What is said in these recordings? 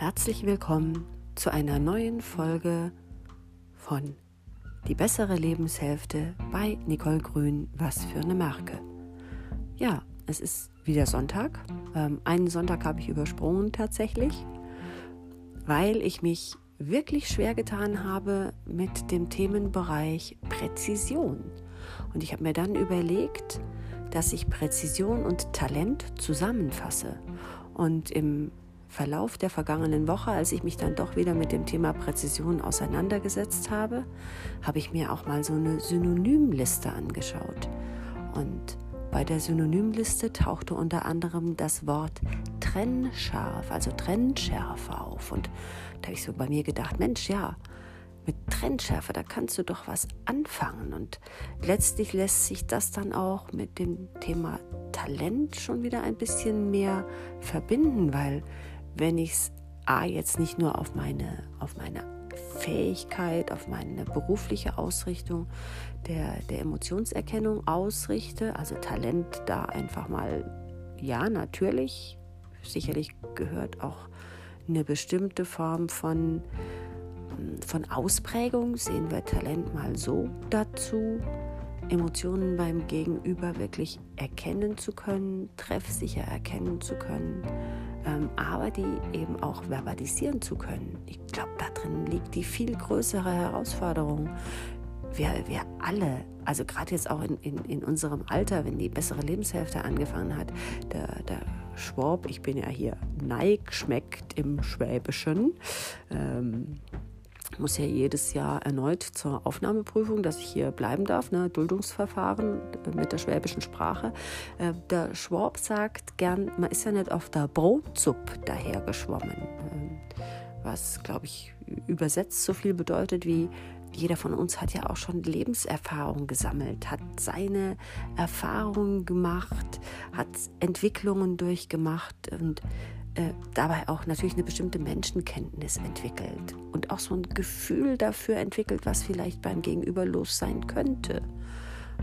Herzlich willkommen zu einer neuen Folge von Die bessere Lebenshälfte bei Nicole Grün. Was für eine Marke. Ja, es ist wieder Sonntag. Ähm, einen Sonntag habe ich übersprungen tatsächlich, weil ich mich wirklich schwer getan habe mit dem Themenbereich Präzision. Und ich habe mir dann überlegt, dass ich Präzision und Talent zusammenfasse. Und im Verlauf der vergangenen Woche, als ich mich dann doch wieder mit dem Thema Präzision auseinandergesetzt habe, habe ich mir auch mal so eine Synonymliste angeschaut. Und bei der Synonymliste tauchte unter anderem das Wort trennscharf, also Trennschärfe auf. Und da habe ich so bei mir gedacht, Mensch, ja, mit Trennschärfe, da kannst du doch was anfangen. Und letztlich lässt sich das dann auch mit dem Thema Talent schon wieder ein bisschen mehr verbinden, weil wenn ich es A jetzt nicht nur auf meine, auf meine Fähigkeit, auf meine berufliche Ausrichtung der, der Emotionserkennung ausrichte, also Talent da einfach mal, ja, natürlich, sicherlich gehört auch eine bestimmte Form von, von Ausprägung, sehen wir Talent mal so dazu, Emotionen beim Gegenüber wirklich erkennen zu können, treffsicher erkennen zu können, ähm, aber die eben auch verbalisieren zu können. Ich glaube, da drin liegt die viel größere Herausforderung. Wir, wir alle, also gerade jetzt auch in, in, in unserem Alter, wenn die bessere Lebenshälfte angefangen hat, der, der Schwab, ich bin ja hier Neig schmeckt im Schwäbischen. Ähm, muss ja jedes Jahr erneut zur Aufnahmeprüfung, dass ich hier bleiben darf, ne? Duldungsverfahren mit der schwäbischen Sprache. Äh, der Schwab sagt gern, man ist ja nicht auf der Brotsuppe dahergeschwommen. Ähm, was, glaube ich, übersetzt so viel bedeutet wie jeder von uns hat ja auch schon Lebenserfahrung gesammelt, hat seine Erfahrungen gemacht, hat Entwicklungen durchgemacht und äh, dabei auch natürlich eine bestimmte Menschenkenntnis entwickelt und auch so ein Gefühl dafür entwickelt, was vielleicht beim Gegenüber los sein könnte.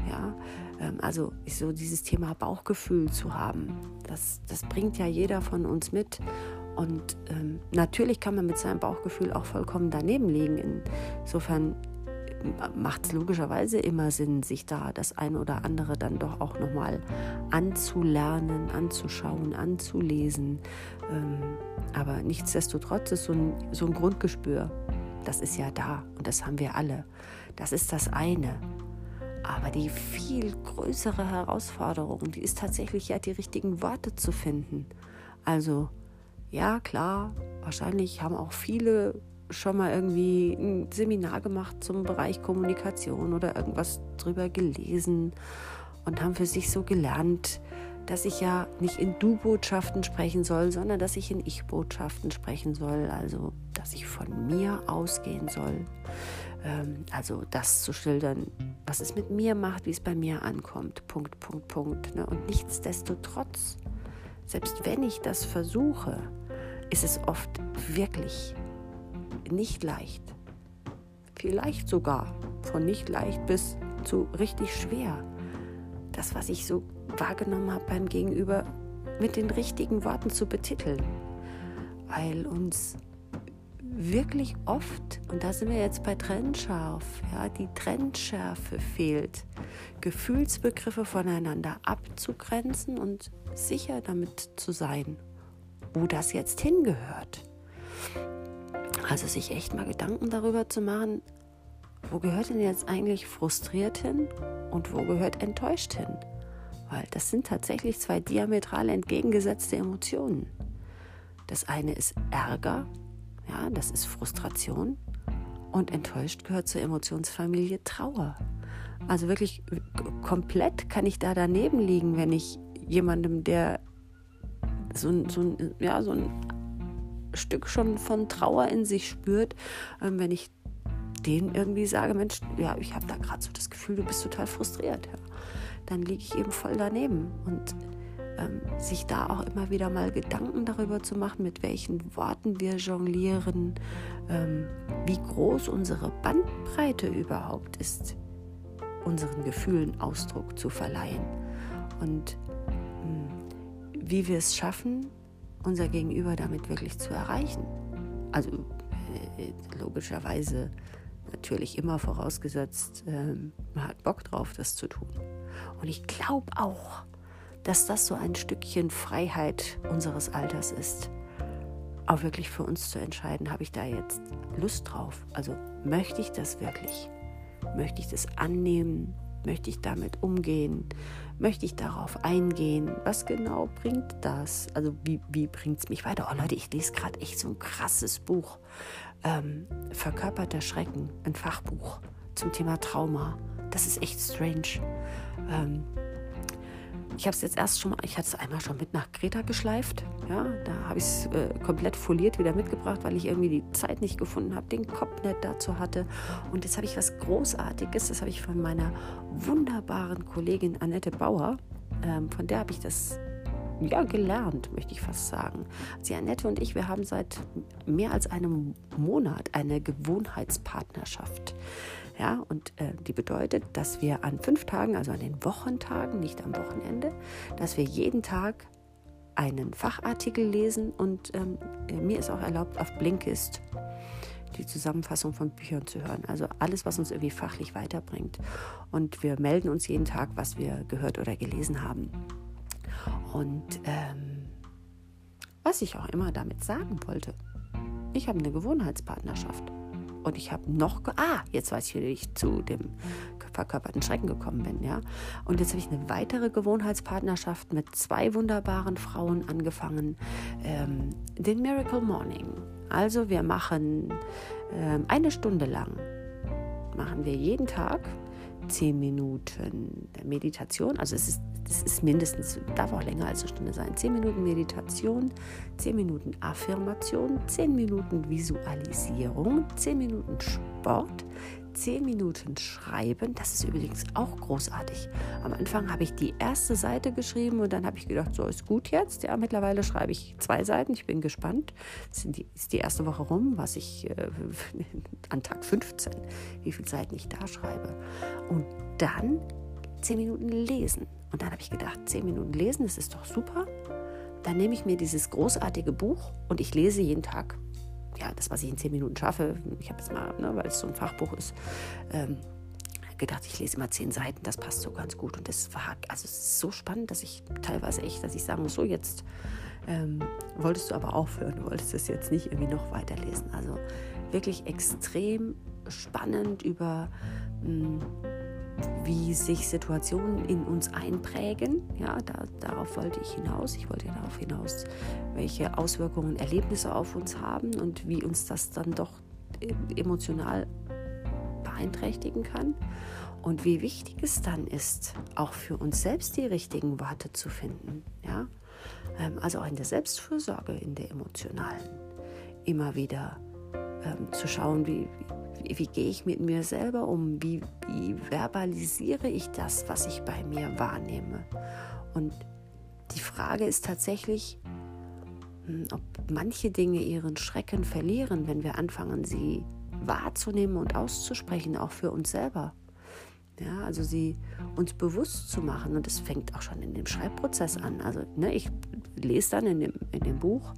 Ja, ähm, also so dieses Thema Bauchgefühl zu haben, das, das bringt ja jeder von uns mit. Und ähm, natürlich kann man mit seinem Bauchgefühl auch vollkommen daneben liegen. Insofern macht es logischerweise immer Sinn, sich da das eine oder andere dann doch auch nochmal anzulernen, anzuschauen, anzulesen. Ähm, aber nichtsdestotrotz ist so ein, so ein Grundgespür, das ist ja da und das haben wir alle. Das ist das eine. Aber die viel größere Herausforderung, die ist tatsächlich ja die richtigen Worte zu finden. Also ja, klar, wahrscheinlich haben auch viele schon mal irgendwie ein Seminar gemacht zum Bereich Kommunikation oder irgendwas drüber gelesen und haben für sich so gelernt, dass ich ja nicht in Du-Botschaften sprechen soll, sondern dass ich in Ich-Botschaften sprechen soll, also dass ich von mir ausgehen soll. Ähm, also das zu schildern, was es mit mir macht, wie es bei mir ankommt. Punkt, Punkt, Punkt. Ne? Und nichtsdestotrotz, selbst wenn ich das versuche, ist es oft wirklich nicht leicht. Vielleicht sogar von nicht leicht bis zu richtig schwer. Das, was ich so wahrgenommen habe beim Gegenüber, mit den richtigen Worten zu betiteln. Weil uns wirklich oft, und da sind wir jetzt bei Trennscharf, ja, die Trennschärfe fehlt, Gefühlsbegriffe voneinander abzugrenzen und sicher damit zu sein, wo das jetzt hingehört. Also sich echt mal Gedanken darüber zu machen, wo gehört denn jetzt eigentlich frustriert hin und wo gehört enttäuscht hin? Weil das sind tatsächlich zwei diametral entgegengesetzte Emotionen. Das eine ist Ärger, ja, das ist Frustration und enttäuscht gehört zur Emotionsfamilie Trauer. Also wirklich komplett kann ich da daneben liegen, wenn ich jemandem, der so, so, ja, so ein Stück schon von Trauer in sich spürt, ähm, wenn ich denen irgendwie sage, Mensch, ja, ich habe da gerade so das Gefühl, du bist total frustriert, ja, dann liege ich eben voll daneben. Und ähm, sich da auch immer wieder mal Gedanken darüber zu machen, mit welchen Worten wir jonglieren, ähm, wie groß unsere Bandbreite überhaupt ist, unseren Gefühlen Ausdruck zu verleihen. Und mh, hm, wie wir es schaffen, unser Gegenüber damit wirklich zu erreichen. Also äh, logischerweise natürlich immer vorausgesetzt, äh, man hat Bock drauf, das zu tun. Und ich glaube auch, dass das so ein Stückchen Freiheit unseres Alters ist. Auch wirklich für uns zu entscheiden, habe ich da jetzt Lust drauf? Also möchte ich das wirklich? Möchte ich das annehmen? Möchte ich damit umgehen? Möchte ich darauf eingehen? Was genau bringt das? Also wie, wie bringt es mich weiter? Oh Leute, ich lese gerade echt so ein krasses Buch. Ähm, Verkörperter Schrecken, ein Fachbuch zum Thema Trauma. Das ist echt strange. Ähm, ich habe es jetzt erst schon mal, ich hatte es einmal schon mit nach Kreta geschleift. Ja, da habe ich es äh, komplett foliert wieder mitgebracht, weil ich irgendwie die Zeit nicht gefunden habe, den Kopf nicht dazu hatte. Und jetzt habe ich was Großartiges, das habe ich von meiner wunderbaren Kollegin Annette Bauer, ähm, von der habe ich das ja, gelernt, möchte ich fast sagen. Sie, Annette und ich, wir haben seit mehr als einem Monat eine Gewohnheitspartnerschaft. Ja, und äh, die bedeutet, dass wir an fünf Tagen, also an den Wochentagen, nicht am Wochenende, dass wir jeden Tag einen Fachartikel lesen und ähm, mir ist auch erlaubt, auf Blinkist die Zusammenfassung von Büchern zu hören. Also alles, was uns irgendwie fachlich weiterbringt. Und wir melden uns jeden Tag, was wir gehört oder gelesen haben. Und ähm, was ich auch immer damit sagen wollte, ich habe eine Gewohnheitspartnerschaft. Und ich habe noch, ah, jetzt weiß ich, wie ich zu dem verkörperten Schrecken gekommen bin, ja. Und jetzt habe ich eine weitere Gewohnheitspartnerschaft mit zwei wunderbaren Frauen angefangen, ähm, den Miracle Morning. Also wir machen ähm, eine Stunde lang, machen wir jeden Tag zehn Minuten Meditation. Also es ist, es ist mindestens, darf auch länger als eine Stunde sein. Zehn Minuten Meditation, zehn Minuten Affirmation, zehn Minuten Visualisierung, zehn Minuten Sport, 10 Minuten schreiben. Das ist übrigens auch großartig. Am Anfang habe ich die erste Seite geschrieben und dann habe ich gedacht, so ist gut jetzt. Ja, mittlerweile schreibe ich zwei Seiten. Ich bin gespannt. Es ist die erste Woche rum, was ich äh, an Tag 15, wie viele Seiten ich da schreibe. Und dann 10 Minuten lesen. Und dann habe ich gedacht, 10 Minuten lesen, das ist doch super. Dann nehme ich mir dieses großartige Buch und ich lese jeden Tag ja, das, was ich in zehn Minuten schaffe, ich habe es mal, ne, weil es so ein Fachbuch ist, ähm, gedacht, ich lese immer zehn Seiten, das passt so ganz gut. Und das war also es ist so spannend, dass ich teilweise echt, dass ich sagen muss, so jetzt ähm, wolltest du aber aufhören, wolltest das jetzt nicht irgendwie noch weiterlesen. Also wirklich extrem spannend über mh, hm, wie sich Situationen in uns einprägen. Ja, da, darauf wollte ich hinaus. Ich wollte darauf hinaus, welche Auswirkungen Erlebnisse auf uns haben und wie uns das dann doch äh, emotional beeinträchtigen kann. Und wie wichtig es dann ist, auch für uns selbst die richtigen Worte zu finden. Ja? Ähm, also auch in der Selbstfürsorge, in der emotionalen. Immer wieder ähm, zu schauen, wie, wie, wie gehe ich mit mir selber um, wie, wie verbalisiere ich das, was ich bei mir wahrnehme. Und die Frage ist tatsächlich, hm, ob manche Dinge ihren Schrecken verlieren, wenn wir anfangen, sie wahrzunehmen und auszusprechen, auch für uns selber. Ja, also sie uns bewusst zu machen. Und das fängt auch schon in dem Schreibprozess an. Also ne, ich lese dann in dem, in dem Buch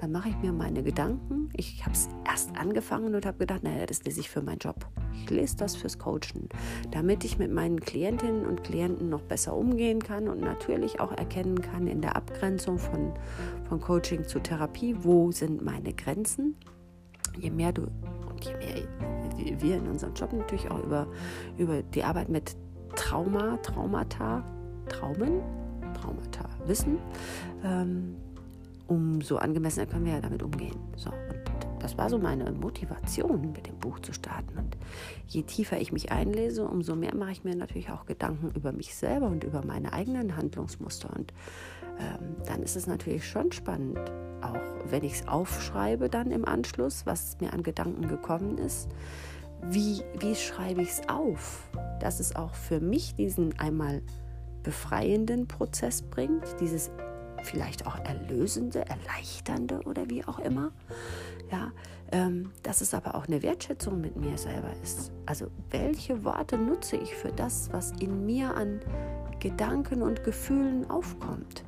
dann mache ich mir meine Gedanken. Ich habe es erst angefangen und habe gedacht, naja, das lese ich für meinen Job. Ich lese das fürs Coachen, damit ich mit meinen Klientinnen und Klienten noch besser umgehen kann und natürlich auch erkennen kann in der Abgrenzung von, von Coaching zu Therapie, wo sind meine Grenzen. Je mehr du und je mehr wir in unserem Job natürlich auch über, über die Arbeit mit Trauma, Traumata, Traumen, Traumata wissen, ähm, umso angemessener können wir ja damit umgehen. So, und das war so meine Motivation, mit dem Buch zu starten. Und je tiefer ich mich einlese, umso mehr mache ich mir natürlich auch Gedanken über mich selber und über meine eigenen Handlungsmuster. Und ähm, dann ist es natürlich schon spannend, auch wenn ich es aufschreibe dann im Anschluss, was mir an Gedanken gekommen ist. Wie, wie schreibe ich es auf, dass es auch für mich diesen einmal befreienden Prozess bringt, dieses vielleicht auch erlösende, erleichternde oder wie auch immer. Ja, ähm, dass es aber auch eine Wertschätzung mit mir selber ist. Also welche Worte nutze ich für das, was in mir an Gedanken und Gefühlen aufkommt?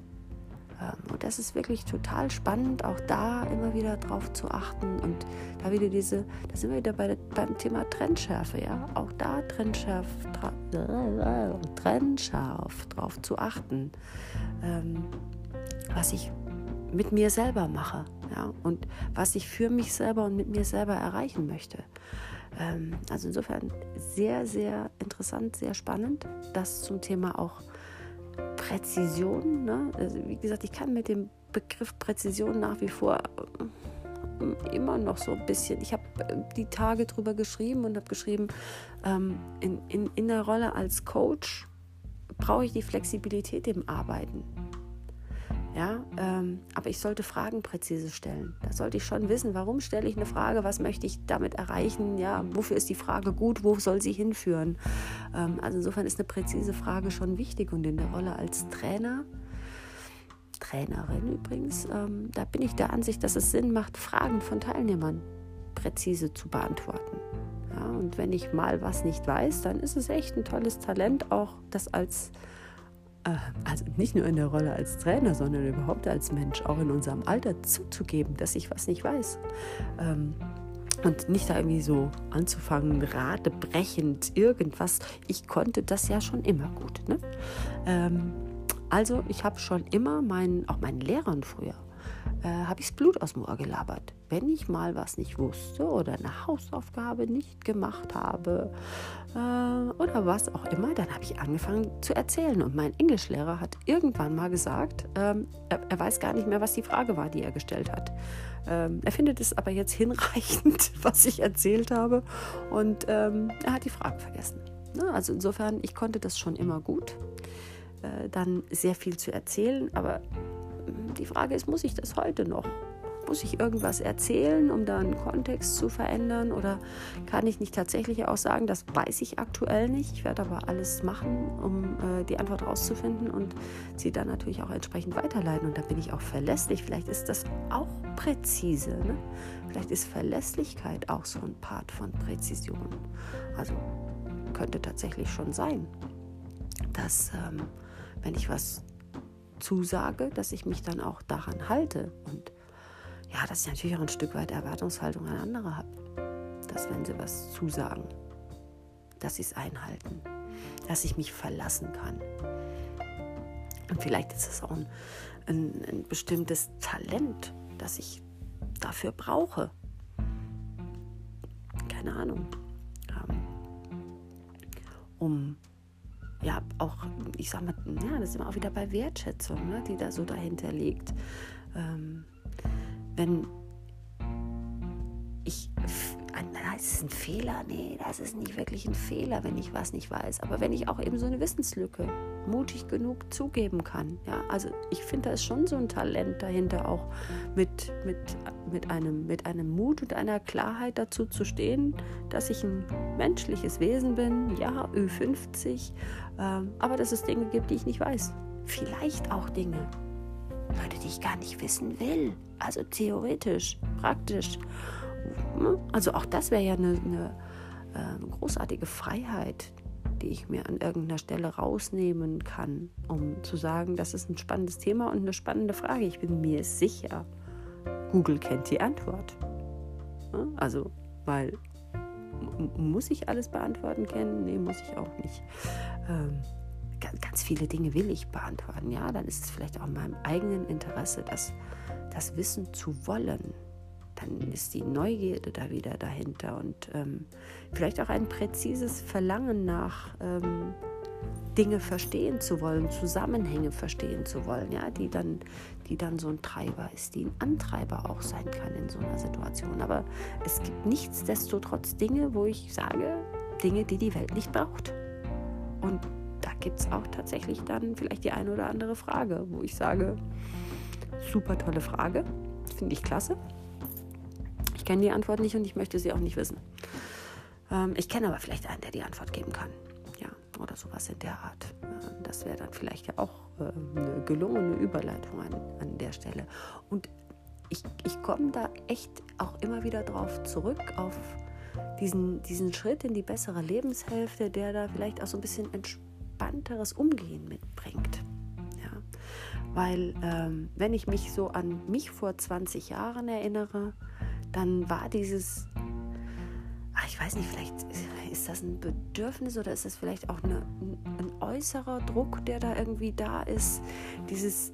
Ähm, und das ist wirklich total spannend, auch da immer wieder drauf zu achten und da wieder diese, da sind wir wieder bei, beim Thema Trennschärfe, ja, auch da trennscharf, trennscharf drauf zu achten, ähm, was ich mit mir selber mache, ja, und was ich für mich selber und mit mir selber erreichen möchte. Ähm, also insofern sehr, sehr interessant, sehr spannend, das zum Thema auch Präzision. Ne? Also wie gesagt, ich kann mit dem Begriff Präzision nach wie vor äh, immer noch so ein bisschen. Ich habe äh, die Tage drüber geschrieben und habe geschrieben, ähm, in, in, in der Rolle als Coach brauche ich die Flexibilität im Arbeiten. Ja, ähm, aber ich sollte Fragen präzise stellen. Da sollte ich schon wissen, warum stelle ich eine Frage, was möchte ich damit erreichen, ja, wofür ist die Frage gut, wo soll sie hinführen. Ähm, also insofern ist eine präzise Frage schon wichtig und in der Rolle als Trainer, Trainerin übrigens, ähm, da bin ich der Ansicht, dass es Sinn macht, Fragen von Teilnehmern präzise zu beantworten. Ja, und wenn ich mal was nicht weiß, dann ist es echt ein tolles Talent, auch das als äh, also nicht nur in der Rolle als Trainer, sondern überhaupt als Mensch, auch in unserem Alter zuzugeben, dass ich was nicht weiß. Ähm, und nicht da irgendwie so anzufangen, radebrechend irgendwas. Ich konnte das ja schon immer gut. Ne? Ähm, also ich habe schon immer meinen, auch meinen Lehrern früher, äh, habe ich das Blut aus dem Ohr gelabert. Wenn ich mal was nicht wusste oder eine Hausaufgabe nicht gemacht habe äh, oder was auch immer, dann habe ich angefangen zu erzählen. Und mein Englischlehrer hat irgendwann mal gesagt, ähm, er, er, weiß gar nicht mehr, was die Frage war, die er gestellt hat. Ähm, er findet es aber jetzt hinreichend, was ich erzählt habe. Und ähm, er hat die Frage vergessen. Na, ne, also insofern, ich konnte das schon immer gut. Äh, dann sehr viel zu erzählen, aber die Frage ist, muss ich das heute noch? Muss ich irgendwas erzählen, um da einen Kontext zu verändern? Oder kann ich nicht tatsächlich auch sagen, das weiß ich aktuell nicht. Ich werde aber alles machen, um äh, die Antwort rauszufinden und sie dann natürlich auch entsprechend weiterleiten. Und da bin ich auch verlässlich. Vielleicht ist das auch präzise. Ne? Vielleicht ist Verlässlichkeit auch so ein Part von Präzision. Also könnte tatsächlich schon sein, dass ähm, wenn ich was zusage, dass ich mich dann auch daran halte. Und ja, dass ich natürlich auch ein Stück weit Erwartungshaltung an andere habe. Dass wenn sie was zusagen, dass sie es einhalten. Dass ich mich verlassen kann. Und vielleicht ist es auch ein, ein, ein bestimmtes Talent, das ich dafür brauche. Keine Ahnung. Ähm, um ja auch, ich sag mal, ja, das ist immer auch wieder bei Wertschätzung, ne, die da so dahinter liegt. Ähm, wenn ich ist es ein Fehler? Nee, das ist nicht wirklich ein Fehler, wenn ich was nicht weiß. Aber wenn ich auch eben so eine Wissenslücke mutig genug zugeben kann. Ja, also ich finde, da ist schon so ein Talent dahinter, auch mit, mit, mit, einem, mit einem Mut und einer Klarheit dazu zu stehen, dass ich ein menschliches Wesen bin, ja, Ü50, ähm, aber dass es Dinge gibt, die ich nicht weiß. Vielleicht auch Dinge, Leute, die ich gar nicht wissen will. Also theoretisch, praktisch. Ne? Also auch das wäre ja eine, eine, ähm, großartige Freiheit, die ich mir an irgendeiner Stelle rausnehmen kann, um zu sagen, das ist ein spannendes Thema und eine spannende Frage. Ich bin mir sicher, Google kennt die Antwort. Also, weil muss ich alles beantworten können? Nee, muss ich auch nicht. Ähm, ganz viele Dinge will ich beantworten. Ja, dann ist es vielleicht auch in meinem eigenen Interesse, das, das Wissen zu wollen dann ist die Neugierde da wieder dahinter und ähm, vielleicht auch ein präzises Verlangen nach ähm, Dinge verstehen zu wollen, Zusammenhänge verstehen zu wollen, ja, die dann, die dann so ein Treiber ist, die ein Antreiber auch sein kann in so einer Situation. Aber es gibt nichtsdestotrotz Dinge, wo ich sage, Dinge, die die Welt nicht braucht. Und da gibt es auch tatsächlich dann vielleicht die eine oder andere Frage, wo ich sage, super tolle Frage, finde ich klasse. Ich kenne die Antwort nicht und ich möchte sie auch nicht wissen. Ähm, ich kenne aber vielleicht einen, der die Antwort geben kann. Ja, oder sowas in der Art. Äh, das wäre dann vielleicht ja auch äh, eine gelungene Überleitung an, an der Stelle. Und ich, ich komme da echt auch immer wieder drauf zurück, auf diesen, diesen Schritt in die bessere Lebenshälfte, der da vielleicht auch so ein bisschen entspannteres Umgehen mitbringt. Ja? weil ähm, wenn ich mich so an mich vor 20 Jahren erinnere, dann war dieses, ach, ich weiß nicht, vielleicht ist das ein Bedürfnis oder ist das vielleicht auch eine, ein äußerer Druck, der da irgendwie da ist, dieses,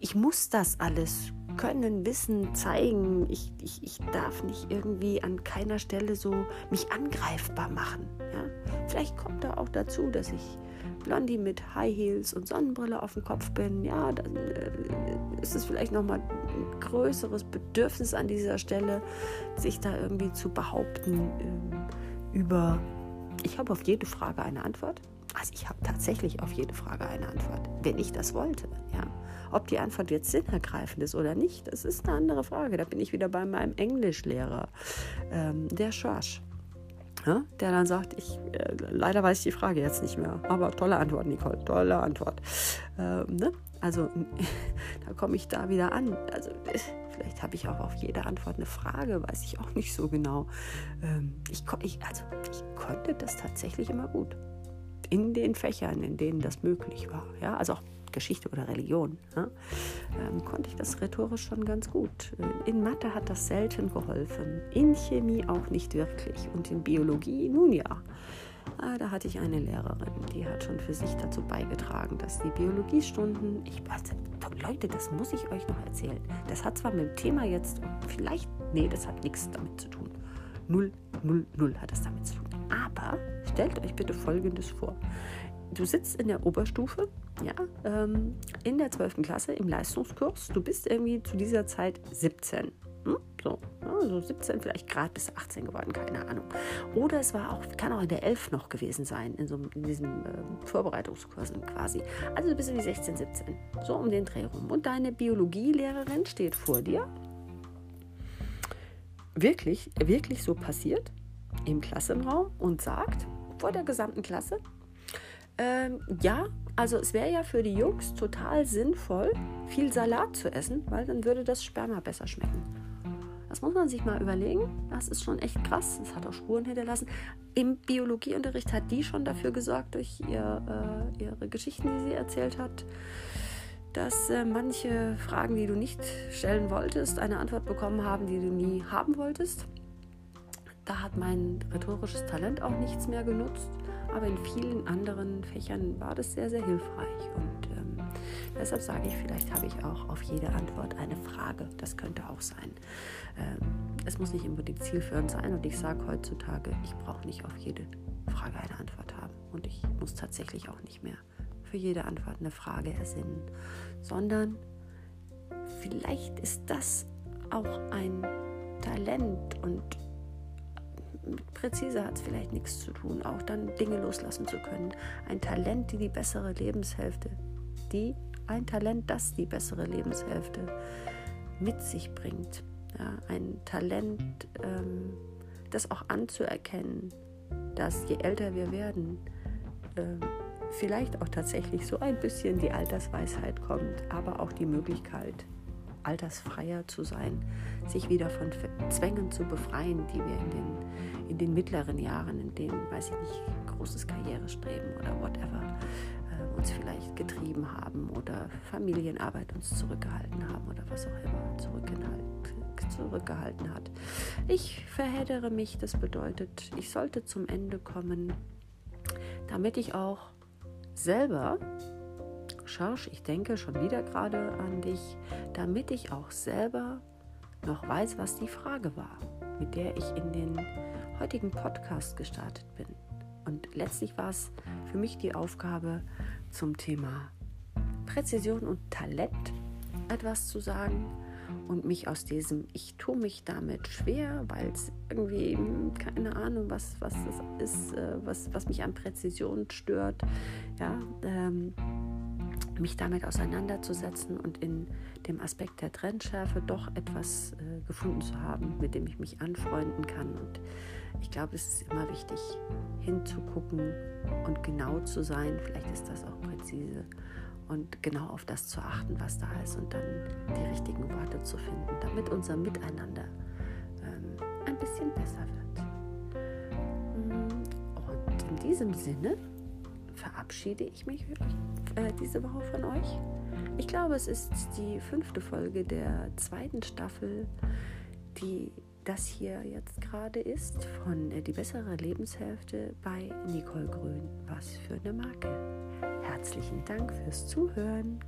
ich muss das alles können, wissen, zeigen. Ich, ich, ich darf nicht irgendwie an keiner Stelle so mich angreifbar machen. Ja? Vielleicht kommt da auch dazu, dass ich Blondie mit High Heels und Sonnenbrille auf dem Kopf bin. Ja, dann äh, ist es vielleicht nochmal ein größeres Bedürfnis an dieser Stelle, sich da irgendwie zu behaupten äh, über. Ich habe auf jede Frage eine Antwort. Also ich habe tatsächlich auf jede Frage eine Antwort, wenn ich das wollte. Ja. Ob die Antwort jetzt sinnergreifend ist oder nicht, das ist eine andere Frage. Da bin ich wieder bei meinem Englischlehrer, ähm, der Schorsch. Ja, der dann sagt, ich äh, leider weiß ich die Frage jetzt nicht mehr, aber tolle Antwort, Nicole, tolle Antwort. Ähm, ne? Also da komme ich da wieder an. Also vielleicht habe ich auch auf jede Antwort eine Frage, weiß ich auch nicht so genau. Ähm, ich, ich, also ich konnte das tatsächlich immer gut in den Fächern, in denen das möglich war. Ja, also auch Geschichte oder Religion, ja, ähm, konnte ich das rhetorisch schon ganz gut. In Mathe hat das selten geholfen, in Chemie auch nicht wirklich und in Biologie nun ja. Ah, da hatte ich eine Lehrerin, die hat schon für sich dazu beigetragen, dass die Biologiestunden, ich also, Leute, das muss ich euch noch erzählen. Das hat zwar mit dem Thema jetzt vielleicht, nee, das hat nichts damit zu tun. Null, null, null hat das damit zu tun. Aber stellt euch bitte Folgendes vor du sitzt in der Oberstufe, ja, ähm, in der 12. Klasse im Leistungskurs. Du bist irgendwie zu dieser Zeit 17. Hm? So, ja, so 17, vielleicht gerade bis 18 geworden, keine Ahnung. Oder es war auch, kann auch in der 11 noch gewesen sein, in, so, in diesen äh, Vorbereitungskursen quasi. Also du bist irgendwie 16, 17, so um den Dreh rum. Und deine Biologielehrerin steht vor dir. Wirklich, wirklich so passiert im Klassenraum und sagt vor der gesamten Klasse, ähm, ja, also es wäre ja für die Jungs total sinnvoll, viel Salat zu essen, weil dann würde das Sperma besser schmecken. Das muss man sich mal überlegen. Das ist schon echt krass. Das hat auch Spuren hinterlassen. Im Biologieunterricht hat die schon dafür gesorgt, durch ihr, äh, ihre Geschichten, die sie erzählt hat, dass äh, manche Fragen, die du nicht stellen wolltest, eine Antwort bekommen haben, die du nie haben wolltest. Da hat mein rhetorisches Talent auch nichts mehr genutzt aber in vielen anderen Fächern war das sehr, sehr hilfreich. Und ähm, deshalb sage ich, vielleicht habe ich auch auf jede Antwort eine Frage. Das könnte auch sein. Ähm, es muss nicht unbedingt zielführend sein. Und ich sage heutzutage, ich brauche nicht auf jede Frage eine Antwort haben. Und ich muss tatsächlich auch nicht mehr für jede Antwort eine Frage ersinnen, sondern vielleicht ist das auch ein Talent und präzise hat es vielleicht nichts zu tun, auch dann Dinge loslassen zu können. Ein Talent, die die bessere Lebenshälfte, die ein Talent, das die bessere Lebenshälfte mit sich bringt. Ja, ein Talent, ähm, das auch anzuerkennen, dass je älter wir werden, äh, vielleicht auch tatsächlich so ein bisschen die Altersweisheit kommt, aber auch die Möglichkeit, altersfreier zu sein, sich wieder von Zwängen zu befreien, die wir in den, in den mittleren Jahren, in denen, weiß ich nicht, großes Karrierestreben oder whatever, äh, uns vielleicht getrieben haben oder Familienarbeit uns zurückgehalten haben oder was auch immer zurückgehalten hat. Ich verheddere mich, das bedeutet, ich sollte zum Ende kommen, damit ich auch selber Schorsch, ich denke schon wieder gerade an dich, damit ich auch selber noch weiß, was die Frage war, mit der ich in den heutigen Podcast gestartet bin. Und letztlich war es für mich die Aufgabe, zum Thema Präzision und Talent etwas zu sagen und mich aus diesem Ich tue mich damit schwer, weil es irgendwie keine Ahnung, was, was das ist, äh, was, was mich an Präzision stört, ja, ähm, mich damit auseinanderzusetzen und in dem Aspekt der Trennschärfe doch etwas äh, gefunden zu haben, mit dem ich mich anfreunden kann. Und ich glaube, es ist immer wichtig, hinzugucken und genau zu sein. Vielleicht ist das auch präzise. Und genau auf das zu achten, was da ist und dann die richtigen Worte zu finden, damit unser Miteinander ähm, ein bisschen besser wird. Und in diesem Sinne verabschiede ich mich äh, diese Woche von euch. Ich glaube, es ist die fünfte Folge der zweiten Staffel, die das hier jetzt gerade ist von Die bessere Lebenshälfte bei Nicole Grün. Was für eine Marke. Herzlichen Dank fürs Zuhören.